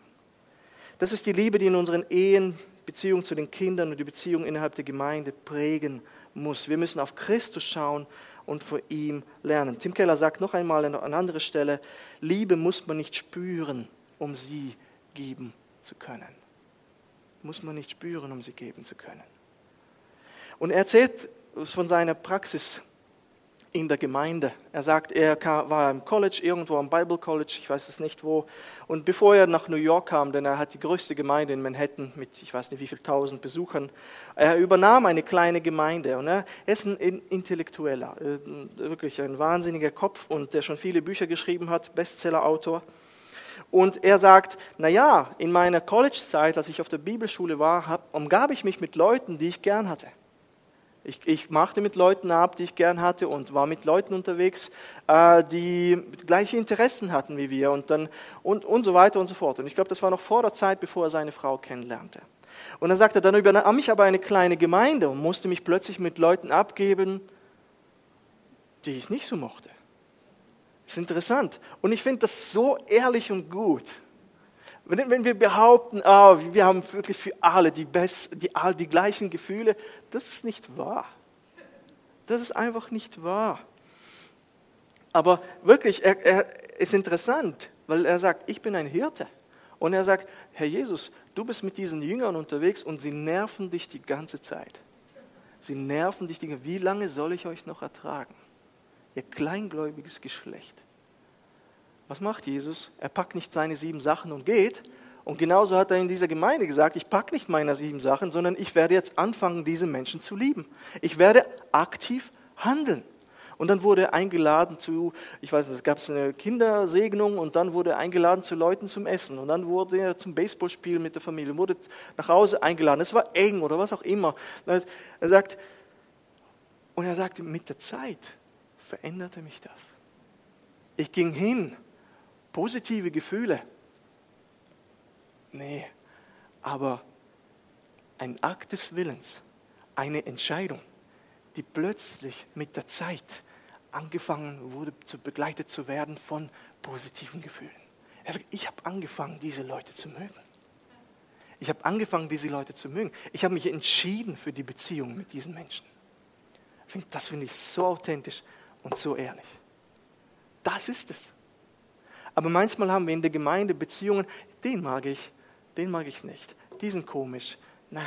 Das ist die Liebe, die in unseren Ehen, Beziehung zu den Kindern und die Beziehung innerhalb der Gemeinde prägen muss. Wir müssen auf Christus schauen und vor ihm lernen. Tim Keller sagt noch einmal an einer anderen Stelle, Liebe muss man nicht spüren, um sie geben zu können. Muss man nicht spüren, um sie geben zu können. Und er erzählt von seiner Praxis in der Gemeinde. Er sagt, er war im College, irgendwo am Bible College, ich weiß es nicht wo. Und bevor er nach New York kam, denn er hat die größte Gemeinde in Manhattan mit, ich weiß nicht wie viel tausend Besuchern, er übernahm eine kleine Gemeinde. Und er ist ein Intellektueller, äh, wirklich ein wahnsinniger Kopf und der schon viele Bücher geschrieben hat, Bestsellerautor. Und er sagt, naja, in meiner College-Zeit, als ich auf der Bibelschule war, umgab ich mich mit Leuten, die ich gern hatte. Ich, ich, machte mit Leuten ab, die ich gern hatte und war mit Leuten unterwegs, äh, die gleiche Interessen hatten wie wir und, dann, und, und so weiter und so fort. Und ich glaube, das war noch vor der Zeit, bevor er seine Frau kennenlernte. Und dann sagte er, dann übernahm ich aber eine kleine Gemeinde und musste mich plötzlich mit Leuten abgeben, die ich nicht so mochte. Das ist interessant. Und ich finde das so ehrlich und gut. Wenn, wir behaupten, oh, wir haben wirklich für alle die, best, die, die gleichen Gefühle, das ist nicht wahr. Das ist einfach nicht wahr. Aber wirklich, er, er ist interessant, weil er sagt, ich bin ein Hirte. Und er sagt, Herr Jesus, du bist mit diesen Jüngern unterwegs und sie nerven dich die ganze Zeit. Sie nerven dich. Wie lange soll ich euch noch ertragen? Ihr kleingläubiges Geschlecht. Was macht Jesus? Er packt nicht seine sieben Sachen und geht. Und genauso hat er in dieser Gemeinde gesagt, ich packe nicht meine sieben Sachen, sondern ich werde jetzt anfangen, diese Menschen zu lieben. Ich werde aktiv handeln. Und dann wurde er eingeladen zu, ich weiß nicht, es gab eine Kindersegnung und dann wurde er eingeladen zu Leuten zum Essen. Und dann wurde er zum Baseballspiel mit der Familie, wurde nach Hause eingeladen. Es war eng oder was auch immer. Er sagt, und er sagte, mit der Zeit veränderte mich das. Ich ging hin positive Gefühle. Nee, aber ein Akt des Willens, eine Entscheidung, die plötzlich mit der Zeit angefangen wurde, zu begleitet zu werden von positiven Gefühlen. Sagt, ich habe angefangen, diese Leute zu mögen. Ich habe angefangen, diese Leute zu mögen. Ich habe mich entschieden für die Beziehung mit diesen Menschen. Das finde ich so authentisch und so ehrlich. Das ist es. Aber manchmal haben wir in der Gemeinde Beziehungen, den mag ich, den mag ich nicht. Die sind komisch. Na,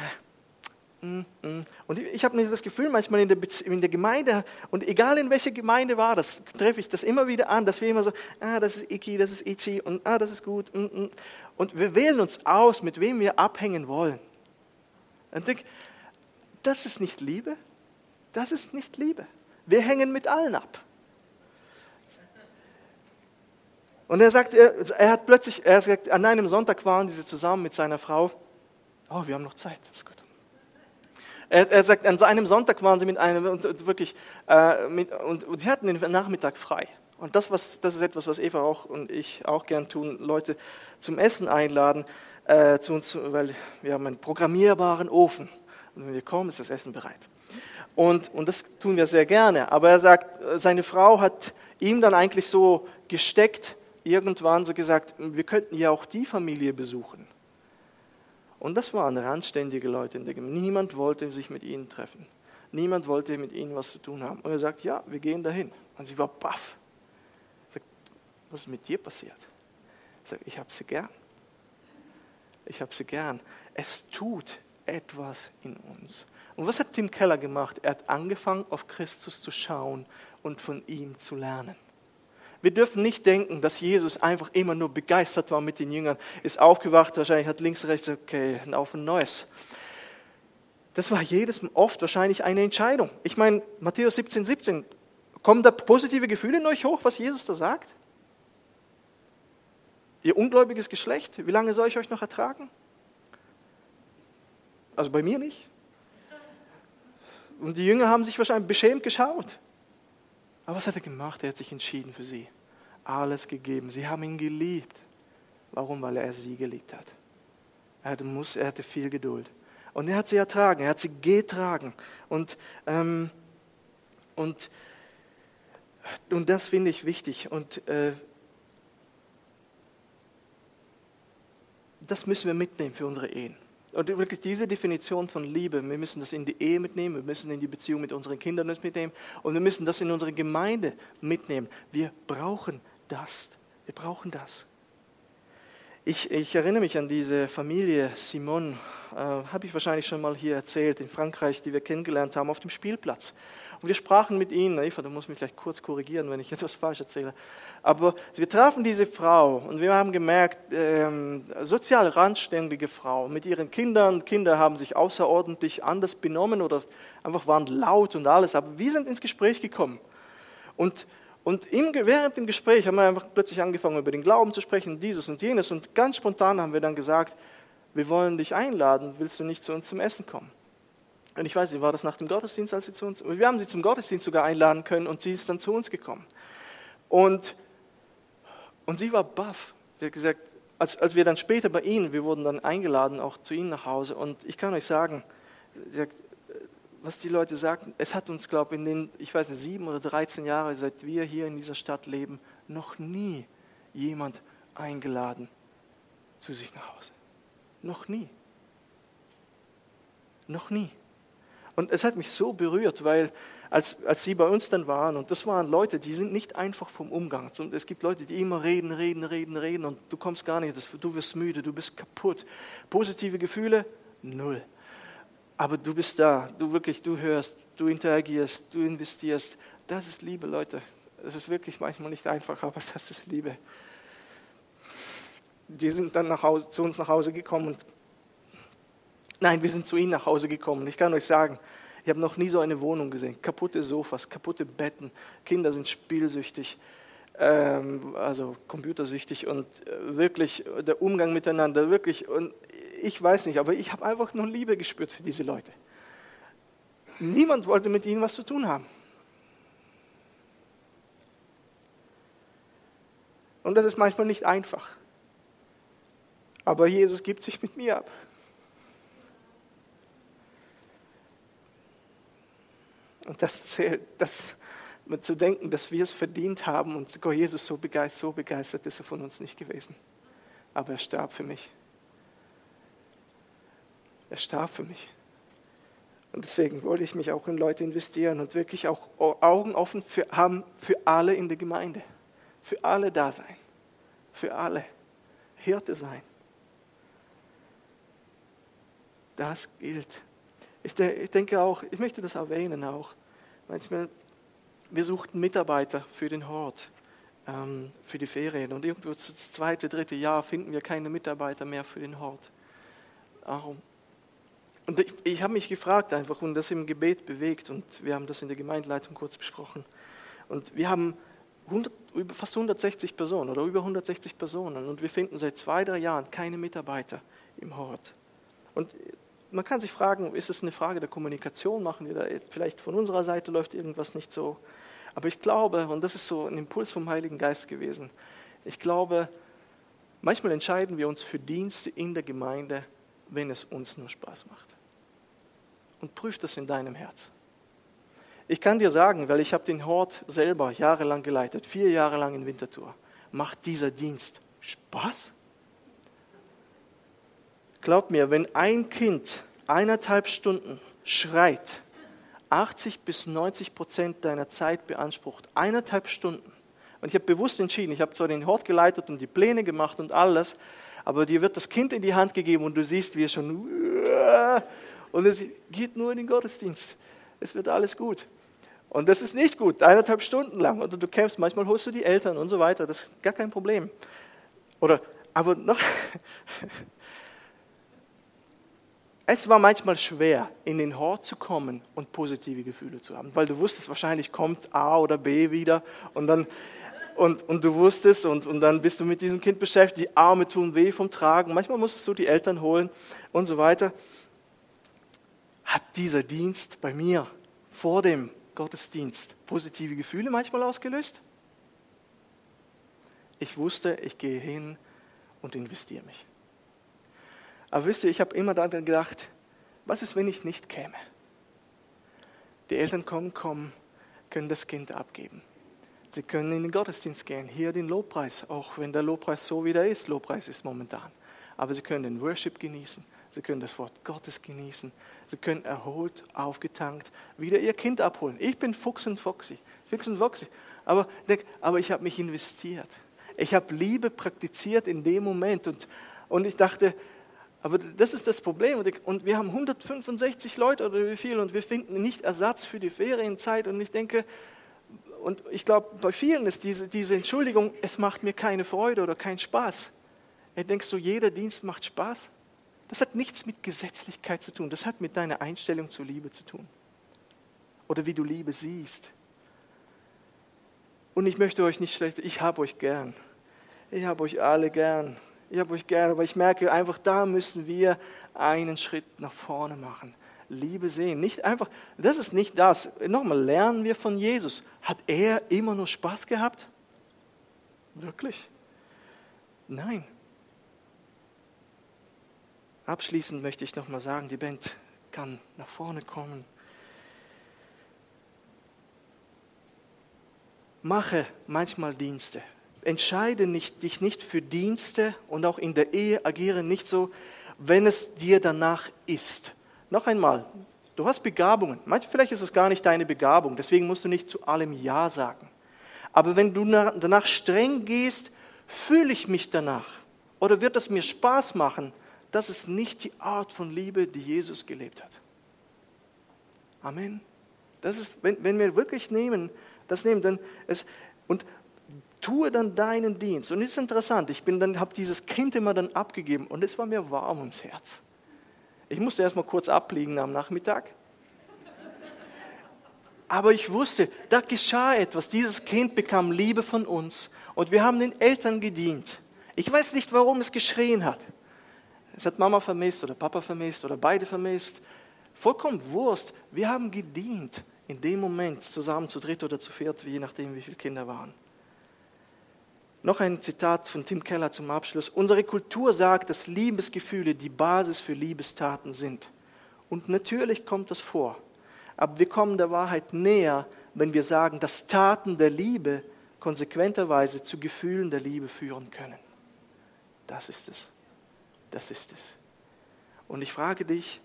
mm, mm. und ich habe das Gefühl, manchmal in der, in der Gemeinde, und egal in welcher Gemeinde war das, treffe ich das immer wieder an, dass wir immer so, ah, das ist icky, das ist itchy und ah, das ist gut. Mm, und wir wählen uns aus, mit wem wir abhängen wollen. Und denk, das ist nicht Liebe. Das ist nicht Liebe. Wir hängen mit allen ab. Und er sagt, er, er hat plötzlich, er sagt, an einem Sonntag waren sie zusammen mit seiner Frau. Oh, wir haben noch Zeit, das ist gut. Er, er sagt, an einem Sonntag waren sie mit einem, und, wirklich, äh, mit, und, und sie hatten den Nachmittag frei. Und das, was, das ist etwas, was Eva auch und ich auch gern tun, Leute zum Essen einladen, äh, zu uns, weil wir haben einen programmierbaren Ofen. Und wenn wir kommen, ist das Essen bereit. Und, und das tun wir sehr gerne. Aber er sagt, seine Frau hat ihm dann eigentlich so gesteckt, irgendwann so gesagt, wir könnten ja auch die Familie besuchen. Und das waren randständige Leute in der Gemeinde. Niemand wollte sich mit ihnen treffen. Niemand wollte mit ihnen was zu tun haben. Und er sagt, ja, wir gehen dahin. Und sie war baff. Sagt, was ist mit dir passiert? Ich ich habe sie gern. Ich habe sie gern. Es tut etwas in uns. Und was hat Tim Keller gemacht? Er hat angefangen, auf Christus zu schauen und von ihm zu lernen. Wir dürfen nicht denken, dass Jesus einfach immer nur begeistert war mit den Jüngern, ist aufgewacht, wahrscheinlich hat links, rechts, okay, auf ein neues. Das war jedes Mal oft wahrscheinlich eine Entscheidung. Ich meine, Matthäus 17, 17, kommen da positive Gefühle in euch hoch, was Jesus da sagt? Ihr ungläubiges Geschlecht, wie lange soll ich euch noch ertragen? Also bei mir nicht. Und die Jünger haben sich wahrscheinlich beschämt geschaut. Aber was hat er gemacht? Er hat sich entschieden für sie. Alles gegeben. Sie haben ihn geliebt. Warum? Weil er sie geliebt hat. Er hatte, muss, er hatte viel Geduld. Und er hat sie ertragen, er hat sie getragen. Und, ähm, und, und das finde ich wichtig. Und äh, das müssen wir mitnehmen für unsere Ehen. Und wirklich diese Definition von Liebe, wir müssen das in die Ehe mitnehmen, wir müssen in die Beziehung mit unseren Kindern mitnehmen und wir müssen das in unsere Gemeinde mitnehmen. Wir brauchen das. Wir brauchen das. Ich, ich erinnere mich an diese Familie Simon, äh, habe ich wahrscheinlich schon mal hier erzählt, in Frankreich, die wir kennengelernt haben, auf dem Spielplatz. Und wir sprachen mit ihnen, Eva, du musst mich gleich kurz korrigieren, wenn ich (laughs) etwas falsch erzähle. Aber wir trafen diese Frau und wir haben gemerkt, ähm, sozial randständige Frau mit ihren Kindern. Kinder haben sich außerordentlich anders benommen oder einfach waren laut und alles. Aber wir sind ins Gespräch gekommen. Und, und im, während dem Gespräch haben wir einfach plötzlich angefangen, über den Glauben zu sprechen, dieses und jenes. Und ganz spontan haben wir dann gesagt, wir wollen dich einladen, willst du nicht zu uns zum Essen kommen? Und ich weiß nicht, war das nach dem Gottesdienst, als sie zu uns, wir haben sie zum Gottesdienst sogar einladen können und sie ist dann zu uns gekommen. Und, und sie war baff. Sie hat gesagt, als, als wir dann später bei ihnen, wir wurden dann eingeladen, auch zu ihnen nach Hause. Und ich kann euch sagen, sagt, was die Leute sagten, es hat uns, glaube ich, in den, ich weiß nicht, sieben oder 13 Jahren, seit wir hier in dieser Stadt leben, noch nie jemand eingeladen zu sich nach Hause. Noch nie. Noch nie. Und es hat mich so berührt, weil als, als sie bei uns dann waren, und das waren Leute, die sind nicht einfach vom Umgang. Es gibt Leute, die immer reden, reden, reden, reden und du kommst gar nicht, du wirst müde, du bist kaputt. Positive Gefühle? Null. Aber du bist da, du wirklich, du hörst, du interagierst, du investierst. Das ist Liebe, Leute. Es ist wirklich manchmal nicht einfach, aber das ist Liebe. Die sind dann nach Hause, zu uns nach Hause gekommen und Nein, wir sind zu ihnen nach Hause gekommen. Ich kann euch sagen, ich habe noch nie so eine Wohnung gesehen. Kaputte Sofas, kaputte Betten, Kinder sind spielsüchtig, ähm, also computersüchtig und äh, wirklich der Umgang miteinander, wirklich. Und ich weiß nicht, aber ich habe einfach nur Liebe gespürt für diese Leute. Niemand wollte mit ihnen was zu tun haben. Und das ist manchmal nicht einfach. Aber Jesus gibt sich mit mir ab. Und das zählt, das zu denken, dass wir es verdient haben und sogar Jesus so begeistert, so begeistert ist er von uns nicht gewesen. Aber er starb für mich. Er starb für mich. Und deswegen wollte ich mich auch in Leute investieren und wirklich auch Augen offen für, haben für alle in der Gemeinde. Für alle da sein. für alle. Hirte sein. Das gilt. Ich, denke auch, ich möchte das erwähnen auch. Manchmal, wir suchten Mitarbeiter für den Hort, ähm, für die Ferien. Und irgendwo das zweite, dritte Jahr finden wir keine Mitarbeiter mehr für den Hort. Und ich, ich habe mich gefragt einfach und das im Gebet bewegt und wir haben das in der Gemeindeleitung kurz besprochen. Und wir haben 100, fast 160 Personen oder über 160 Personen und wir finden seit zwei, drei Jahren keine Mitarbeiter im Hort. Und man kann sich fragen, ist es eine Frage der Kommunikation? Machen wir da vielleicht von unserer Seite läuft irgendwas nicht so? Aber ich glaube, und das ist so ein Impuls vom Heiligen Geist gewesen, ich glaube, manchmal entscheiden wir uns für Dienste in der Gemeinde, wenn es uns nur Spaß macht. Und prüf das in deinem Herz. Ich kann dir sagen, weil ich habe den Hort selber jahrelang geleitet, vier Jahre lang in Winterthur. Macht dieser Dienst Spaß? Glaub mir, wenn ein Kind eineinhalb Stunden schreit, 80 bis 90 Prozent deiner Zeit beansprucht, eineinhalb Stunden. Und ich habe bewusst entschieden, ich habe zwar den Hort geleitet und die Pläne gemacht und alles, aber dir wird das Kind in die Hand gegeben und du siehst, wie er schon und es geht nur in den Gottesdienst. Es wird alles gut. Und das ist nicht gut, eineinhalb Stunden lang. Oder du kämpfst, manchmal holst du die Eltern und so weiter. Das ist gar kein Problem. Oder, aber noch, (laughs) es war manchmal schwer, in den Hort zu kommen und positive Gefühle zu haben, weil du wusstest, wahrscheinlich kommt A oder B wieder und dann, und, und du wusstest und, und dann bist du mit diesem Kind beschäftigt, die Arme tun weh vom Tragen, manchmal musstest du die Eltern holen und so weiter. Hat dieser Dienst bei mir vor dem Gottesdienst positive Gefühle manchmal ausgelöst? Ich wusste, ich gehe hin und investiere mich. Aber wisst ihr, ich habe immer daran gedacht, was ist, wenn ich nicht käme? Die Eltern kommen, kommen, können das Kind abgeben. Sie können in den Gottesdienst gehen, hier den Lobpreis, auch wenn der Lobpreis so wie der ist. Lobpreis ist momentan. Aber sie können den Worship genießen. Sie können das Wort Gottes genießen. Sie können erholt, aufgetankt, wieder ihr Kind abholen. Ich bin Fuchs und Foxy, Fix und Foxy. Aber, aber ich habe mich investiert. Ich habe Liebe praktiziert in dem Moment. Und, und ich dachte, aber das ist das Problem. Und wir haben 165 Leute oder wie viel und wir finden nicht Ersatz für die Ferienzeit. Und ich denke, und ich glaube, bei vielen ist diese, diese Entschuldigung, es macht mir keine Freude oder keinen Spaß. Er denkst du, jeder Dienst macht Spaß? Das hat nichts mit Gesetzlichkeit zu tun. Das hat mit deiner Einstellung zur Liebe zu tun. Oder wie du Liebe siehst. Und ich möchte euch nicht schlecht, ich habe euch gern. Ich habe euch alle gern. Ich habe euch gern, aber ich merke einfach, da müssen wir einen Schritt nach vorne machen. Liebe sehen. Nicht einfach, das ist nicht das. Nochmal, lernen wir von Jesus. Hat er immer nur Spaß gehabt? Wirklich? Nein. Abschließend möchte ich nochmal sagen, die Band kann nach vorne kommen. Mache manchmal Dienste. Entscheide nicht, dich nicht für Dienste und auch in der Ehe agiere nicht so, wenn es dir danach ist. Noch einmal, du hast Begabungen. Vielleicht ist es gar nicht deine Begabung, deswegen musst du nicht zu allem Ja sagen. Aber wenn du danach streng gehst, fühle ich mich danach oder wird es mir Spaß machen, das ist nicht die Art von Liebe, die Jesus gelebt hat. Amen. Das ist, wenn, wenn wir wirklich nehmen, das nehmen, dann es, und tue dann deinen Dienst. Und es ist interessant, ich dann, habe dieses Kind immer dann abgegeben und es war mir warm ums Herz. Ich musste erst mal kurz abliegen am Nachmittag. Aber ich wusste, da geschah etwas. Dieses Kind bekam Liebe von uns und wir haben den Eltern gedient. Ich weiß nicht, warum es geschrien hat. Es hat Mama vermisst oder Papa vermisst oder beide vermisst. Vollkommen Wurst. Wir haben gedient in dem Moment zusammen zu dritt oder zu viert, je nachdem, wie viele Kinder waren. Noch ein Zitat von Tim Keller zum Abschluss. Unsere Kultur sagt, dass Liebesgefühle die Basis für Liebestaten sind. Und natürlich kommt das vor. Aber wir kommen der Wahrheit näher, wenn wir sagen, dass Taten der Liebe konsequenterweise zu Gefühlen der Liebe führen können. Das ist es. Das ist es. Und ich frage dich,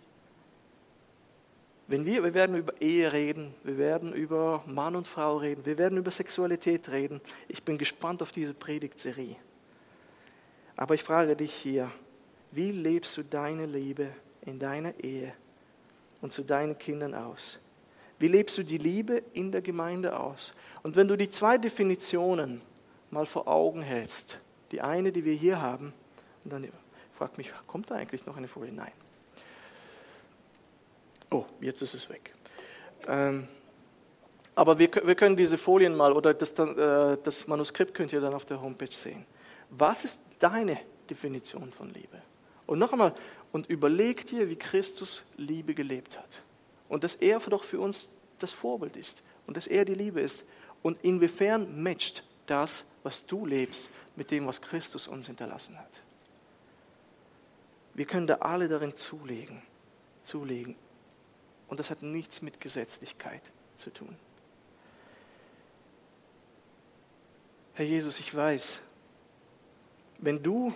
wenn wir, wir werden über Ehe reden, wir werden über Mann und Frau reden, wir werden über Sexualität reden. Ich bin gespannt auf diese Predigtserie. Aber ich frage dich hier, wie lebst du deine Liebe in deiner Ehe und zu deinen Kindern aus? Wie lebst du die Liebe in der Gemeinde aus? Und wenn du die zwei Definitionen mal vor Augen hältst, die eine, die wir hier haben, und dann fragt mich, kommt da eigentlich noch eine Folie? Nein. Oh, jetzt ist es weg. Ähm, aber wir, wir, können diese Folien mal oder das, äh, das Manuskript könnt ihr dann auf der Homepage sehen. Was ist deine Definition von Liebe? Und noch einmal, und überleg dir, wie Christus Liebe gelebt hat. Und dass er doch für uns das Vorbild ist und dass er die Liebe ist. Und inwiefern matcht das, was du lebst, mit dem, was Christus uns hinterlassen hat. Wir können da alle darin zulegen, zulegen. Und das hat nichts mit Gesetzlichkeit zu tun. Herr Jesus, ich weiß, wenn du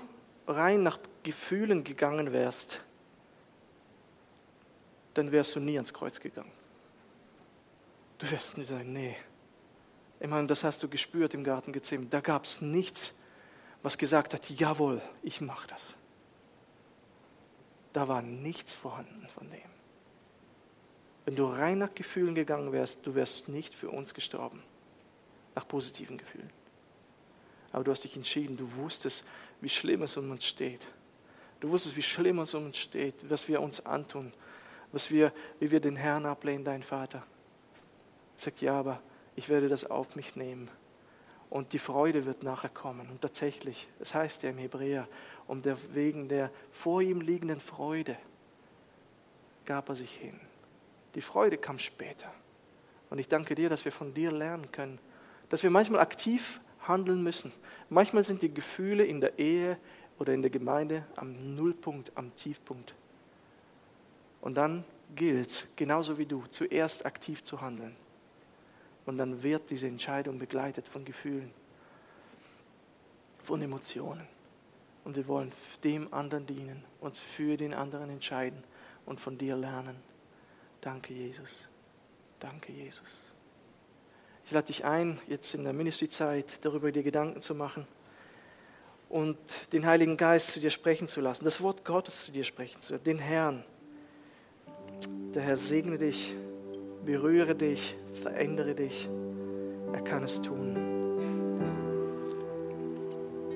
rein nach Gefühlen gegangen wärst, dann wärst du nie ans Kreuz gegangen. Du wirst nicht sagen, nee. Ich meine, das hast du gespürt im Garten Gethsemane. Da gab es nichts, was gesagt hat, jawohl, ich mache das. Da war nichts vorhanden von dem. Wenn du rein nach Gefühlen gegangen wärst, du wärst nicht für uns gestorben. Nach positiven Gefühlen. Aber du hast dich entschieden, du wusstest, wie schlimm es um uns steht. Du wusstest, wie schlimm es um uns steht, was wir uns antun, was wir, wie wir den Herrn ablehnen, dein Vater. Sagt, ja, aber ich werde das auf mich nehmen. Und die Freude wird nachher kommen. Und tatsächlich, es heißt ja im Hebräer, um der, wegen der vor ihm liegenden Freude gab er sich hin. Die Freude kam später. Und ich danke dir, dass wir von dir lernen können, dass wir manchmal aktiv handeln müssen. Manchmal sind die Gefühle in der Ehe oder in der Gemeinde am Nullpunkt, am Tiefpunkt. Und dann gilt es, genauso wie du, zuerst aktiv zu handeln. Und dann wird diese Entscheidung begleitet von Gefühlen, von Emotionen. Und wir wollen dem anderen dienen, uns für den anderen entscheiden und von dir lernen. Danke, Jesus. Danke, Jesus. Ich lade dich ein, jetzt in der Ministry-Zeit darüber dir Gedanken zu machen und den Heiligen Geist zu dir sprechen zu lassen, das Wort Gottes zu dir sprechen zu lassen, den Herrn. Der Herr segne dich, berühre dich, verändere dich. Er kann es tun.